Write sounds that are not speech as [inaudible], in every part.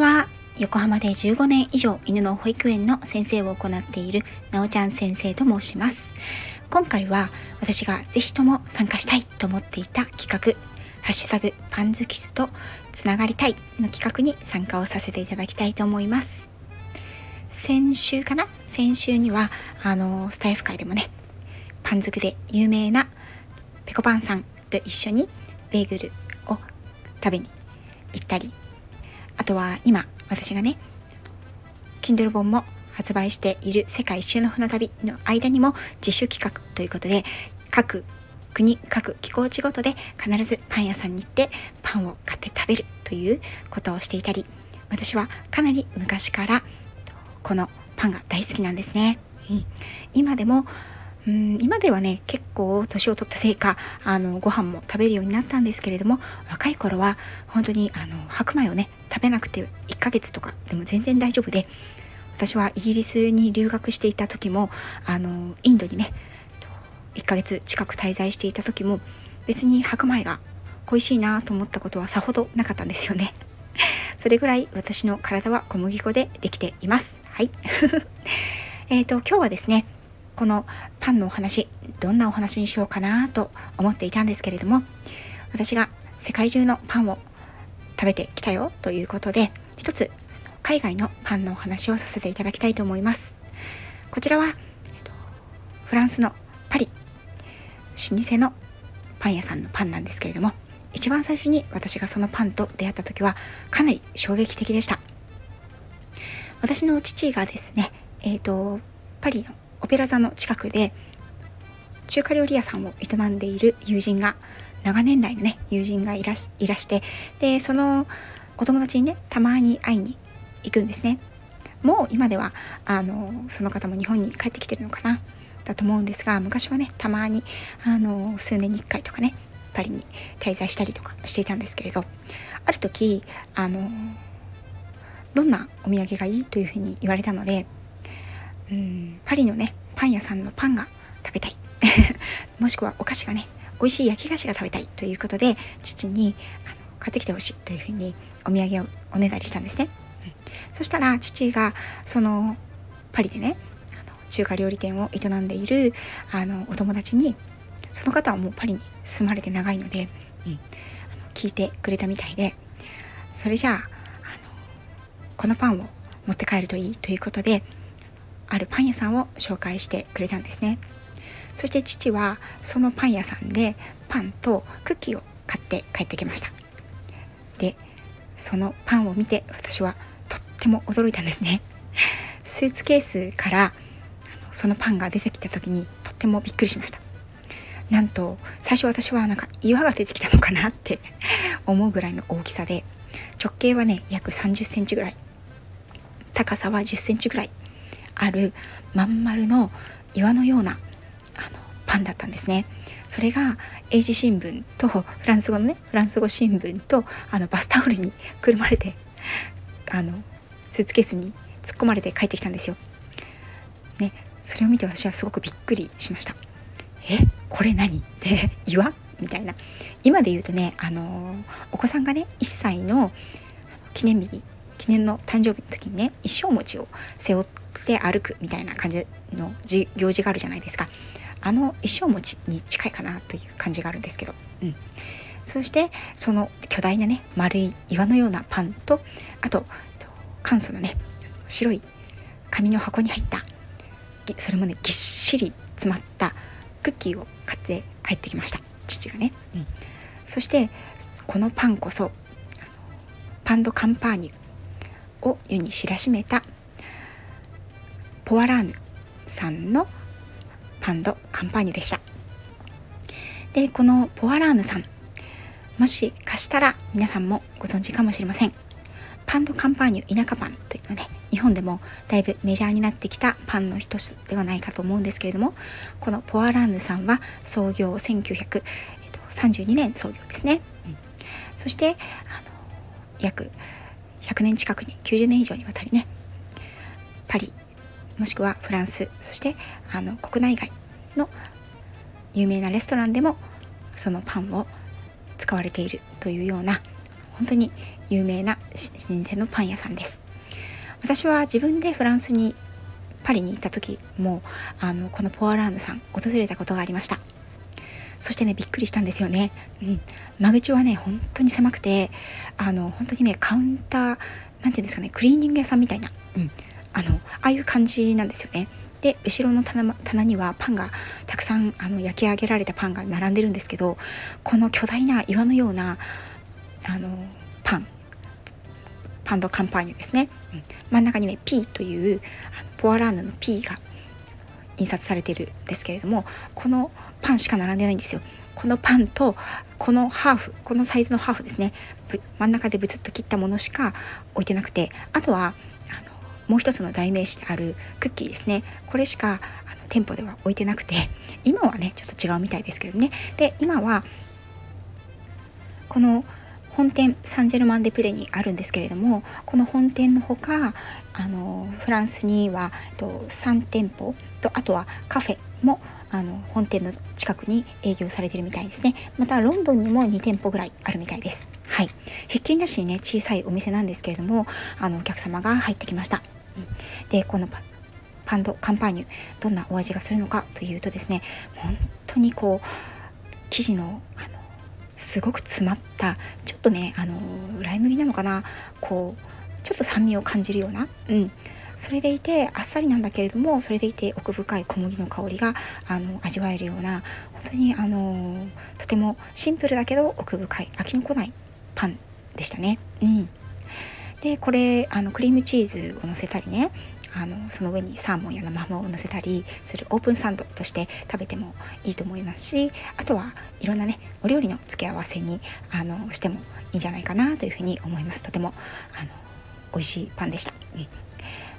は。横浜で15年以上犬の保育園の先生を行っているなおちゃん先生と申します。今回は私がぜひとも参加したいと思っていた企画ハッシュタグパンズキスとつながりたいの企画に参加をさせていただきたいと思います。先週かな？先週にはあのスタイフ会でもねパン作で有名なペコパンさんと一緒にベーグルを食べに行ったりとは今私がね Kindle 本も発売している世界一周の船旅の間にも自主企画ということで各国各気候地ごとで必ずパン屋さんに行ってパンを買って食べるということをしていたり私はかなり昔からこのパンが大好きなんですね、うん、今でもうん今ではね結構年を取ったせいかあのご飯も食べるようになったんですけれども若い頃は本当にあの白米をね食べなくて1ヶ月とかでも全然大丈夫で私はイギリスに留学していた時もあのインドにね1ヶ月近く滞在していた時も別に白米が恋しいなと思ったことはさほどなかったんですよね。[laughs] それぐらい私の体は小麦粉でできています。はい。[laughs] えっと今日はですねこのパンのお話どんなお話にしようかなと思っていたんですけれども私が世界中のパンを食べてきたよということで一つ海外のパンのお話をさせていただきたいと思います。こちらはフランスのパリ老舗のパン屋さんのパンなんですけれども一番最初に私がそのパンと出会った時はかなり衝撃的でした。私の父がですねえっ、ー、とパリのオペラ座の近くで中華料理屋さんを営んでいる友人が長年来のね友人がいらしいらしてでそのお友達にねたまに会いに行くんですね。もう今ではあのその方も日本に帰ってきてるのかなだと思うんですが昔はねたまにあの数年に1回とかねパリに滞在したりとかしていたんですけれどある時あのどんなお土産がいいというふうに言われたのでうん。パリのねパン屋さんのパンが食べたい。[laughs] もしくはお菓子がね美味しい焼き菓子が食べたいということで父にあの買ってきてほしいというふうにお土産をおねだりしたんですね、うん、そしたら父がそのパリでねあの中華料理店を営んでいるあのお友達にその方はもうパリに住まれて長いので、うん、あの聞いてくれたみたいでそれじゃああのこのパンを持って帰るといいということであるパン屋さんを紹介してくれたんですね。そして父はそのパン屋さんでパンとクッキーを買って帰ってきました。でそのパンを見て私はとっても驚いたんですね。[laughs] スーツケースからそのパンが出てきた時にとってもびっくりしました。なんと最初私はなんか岩が出てきたのかなって [laughs] 思うぐらいの大きさで直径はね約30センチぐらい。高さは10センチぐらい。あるまん丸の岩のようなあのパンだったんですね。それが英字新聞とフランス語のねフランス語新聞とあのバスタオルにくるまれてあのスーツケースに突っ込まれて帰ってきたんですよ。ね、それを見て私はすごくびっくりしました。えこれ何？って岩？みたいな今で言うとねあのお子さんがね1歳の記念日に記念の誕生日の時にね一生餅を背負って歩くみたいな感じの行事があるじゃないですか。あの一生餅に近いかなという感じがあるんですけど、うん、そしてその巨大なね丸い岩のようなパンとあと簡素なね白い紙の箱に入ったそれもねぎっしり詰まったクッキーを買って帰ってきました。父がね、うん、そしてこのパンこそパンドカンパーニュを世に知らしめたポワラーヌさんのパンドカンパーニュでした。でこのポワラーヌさんもしかしたら皆さんもご存知かもしれません。パンドカンパーニュ田舎パンというのね日本でもだいぶメジャーになってきたパンの一つではないかと思うんですけれどもこのポワラーヌさんは創業1932年創業ですね、うん、そしてあの約100年近くに90年以上にわたりねもしくはフランスそしてあの国内外の有名なレストランでもそのパンを使われているというような本当に有名な老舗のパン屋さんです。私は自分でフランスにパリに行った時もあのこのポアラーヌさん訪れたことがありました。そしてねびっくりしたんですよね、うん、間口はね本当に狭くてあの本当にねカウンターなんていうんですかねクリーニング屋さんみたいな、うん、あのああいう感じなんですよね。で後ろの棚棚にはパンがたくさんあの焼き上げられたパンが並んでるんですけどこの巨大な岩のようなあのパン。パンドカンパーニュですね、うん、真ん中にね P というあのポアラーヌの P が印刷されてるんですけれどもこのパンしか並んでないんですよ。このパンとこのハーフこのサイズのハーフですね。真ん中でブツッと切ったものしか置いてなくてあとはもう一つの代名詞であるクッキーですね。これしかあの店舗では置いてなくて今はねちょっと違うみたいですけどね。で今はこの本店サンジェルマン・デ・プレにあるんですけれどもこの本店のほかあのフランスにはと3店舗とあとはカフェもあの本店の近くに営業されてるみたいですね。またロンドンにも2店舗ぐらいあるみたいです。はい。ひっきりなしにね小さいお店なんですけれどもあのお客様が入ってきました、でこのパンドカンパーニュどんなお味がするのかというとですね本当にこう生地のあのすごく詰まったちょっとねあのライ麦なのかなこうちょっと酸味を感じるような、うん、それでいてあっさりなんだけれどもそれでいて奥深い小麦の香りがあの味わえるような本当にあのとてもシンプルだけど奥深い飽きのこないパンでしたね。うん、でこれあのクリームチーズをのせたりねあのその上にサーモンや生ハムをのせたりするオープンサンドとして食べてもいいと思いますしあとはいろんなねお料理の付け合わせにあのしてもいいんじゃないかなというふうに思います。とてもあの美味しいパンでした、うん、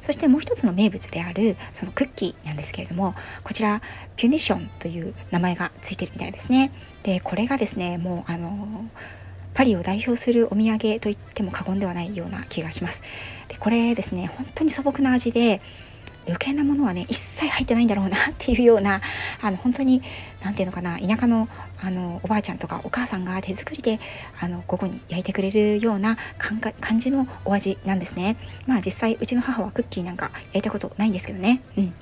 そしてもう一つの名物であるそのクッキーなんですけれどもこちらピュニションという名前がついてるみたいですね。でこれがですねもうあのパリを代表するお土産と言っても過言ではないような気がします。でこれですね本当に素朴な味で余計なものはね一切入ってないんだろうなっていうようなあの本当に何て言うのかな田舎のあのおばあちゃんとかお母さんが手作りであの午後に焼いてくれるような感じのお味なんですね。まあ実際うちの母はクッキーなんか焼いたことないんですけどね。うん。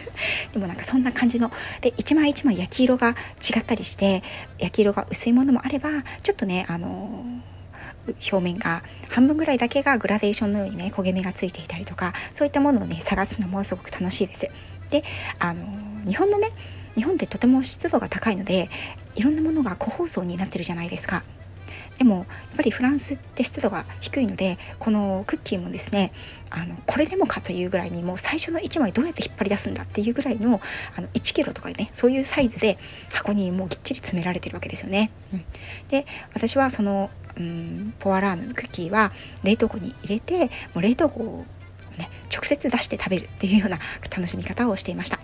[laughs] でもなんかそんな感じので一枚一枚焼き色が違ったりして焼き色が薄いものもあればちょっとねあの表面が半分ぐらいだけがグラデーションのようにね焦げ目がついていたりとかそういったものをね探すのもすごく楽しいです。であの日本のね日本ってとても湿度が高いのでいろんなものが個包装になってるじゃないですか。でもやっぱりフランスって湿度が低いのでこのクッキーもですねあのこれでもかというぐらいにもう最初の1枚どうやって引っ張り出すんだっていうぐらいのあの1キロとかねそういうサイズで箱にもうぎっちり詰められてるわけですよね。うん、で私はそのうんポアラーヌのクッキーは冷凍庫に入れてもう冷凍庫をね直接出して食べるっていうような楽しみ方をしていました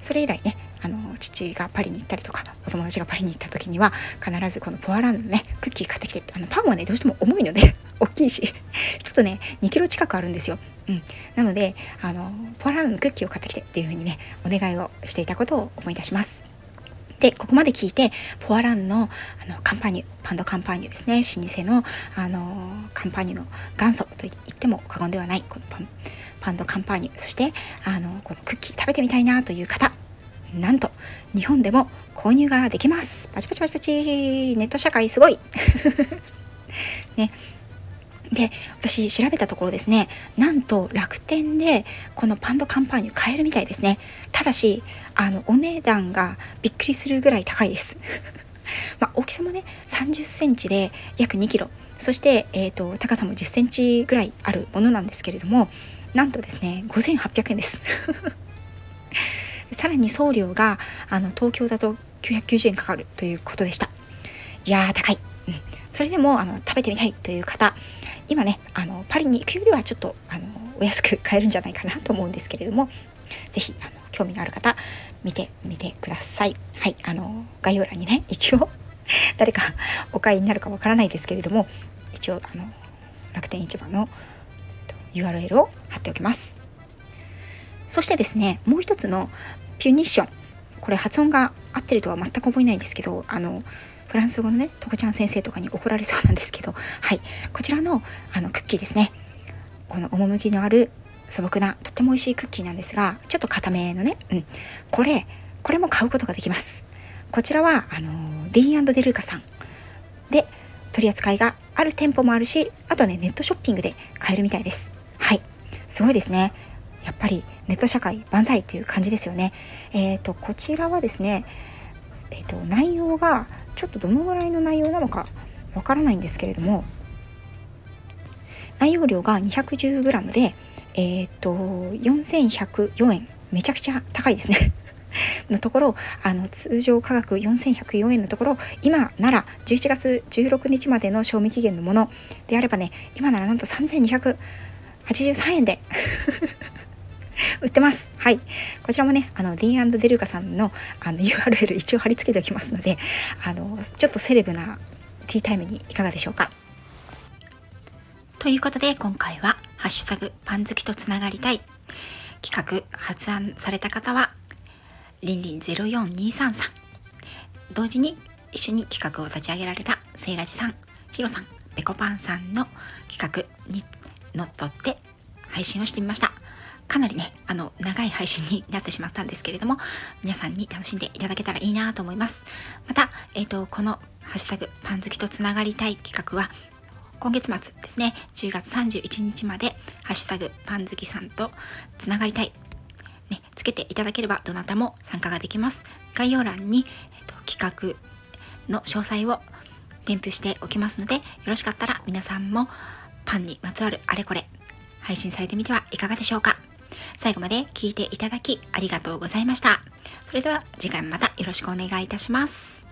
それ以来ねあの父がパリに行ったりとかお友達がパリに行った時には必ずこのポアラーヌのねクッキー買ってきてあのパンはねどうしても重いので [laughs] 大きいし一つね2キロ近くあるんですよ、うん、なのであのポアラーヌのクッキーを買ってきてっていう風にねお願いをしていたことを思い出します。で、ここまで聞いて、ポアランのあのカンパニュ、パンドカンパニュですね、老舗のあのカンパニュの元祖と言っても過言ではない、このパンパンドカンパーニュ、そしてあのこのクッキー食べてみたいなという方、なんと日本でも購入ができます。パチパチパチパチ、ネット社会すごい。[laughs] ね、で、私調べたところですね、なんと楽天でこのパンドカンパーニュ買えるみたいですね。ただし、あの、お値段がびっくりするぐらい高いです。[laughs] ま、大きさもね、30センチで約2キロ。そして、えっ、ー、と、高さも10センチぐらいあるものなんですけれども、なんとですね、5800円です。さらに送料が、あの、東京だと990円かかるということでした。いやー、高い。うん。それでも、あの、食べてみたいという方、今ねあのパリに行くよりはちょっとあのお安く買えるんじゃないかなと思うんですけれども是非あの興味のある方見てみてくださいはいあの概要欄にね [laughs] 一応誰かお買いになるかわからないですけれども一応あの楽天市場の URL を貼っておきますそしてですねもう一つのピュニッションこれ発音が合ってるとは全く覚えないんですけどあのフランス語のねとこちゃん先生とかに怒られそうなんですけどはい。こちらのあのクッキーですね。この趣のある素朴なとっても美味しいクッキーなんですがちょっと固めのね、うん、これこれも買うことができます。こちらはあのディーンデルーカさん。で取り扱いがある店舗もあるしあとねネットショッピングで買えるみたいです。はい。すごいですね。やっぱりネット社会万歳という感じですよね。えっ、ー、とこちらはですねえっ、ー、と内容がちょっとどのぐらいの内容なのかわからないんですけれども内容量が 210g でえっ、ー、と4104円。めちゃくちゃ高いですね。[laughs] のところあの通常価格4104円のところ今なら11月16日までの賞味期限のものであればね今ならなんと3283円で売ってます。はい。こちらもね、あの、ディーンデルカさんのあの URL 一応貼り付けておきますので、あの、ちょっとセレブなティータイムにいかがでしょうか。ということで、今回は、ハッシュタグ、パン好きとつながりたい。企画、発案された方は、りんりん04233。同時に、一緒に企画を立ち上げられた、セイラジさん、ヒロさん、ペコパンさんの企画にのっとって配信をしてみました。かなりね、あの、長い配信になってしまったんですけれども、皆さんに楽しんでいただけたらいいなと思います。また、えっ、ー、と、このハッシュタグ、パン好きとつながりたい企画は、今月末ですね、10月31日まで、ハッシュタグ、パン好きさんとつながりたい、ね、つけていただければ、どなたも参加ができます。概要欄に、えっ、ー、と、企画の詳細を添付しておきますので、よろしかったら皆さんもパンにまつわるあれこれ配信されてみてはいかがでしょうか。最後まで聞いていただきありがとうございました。それでは次回もまたよろしくお願いいたします。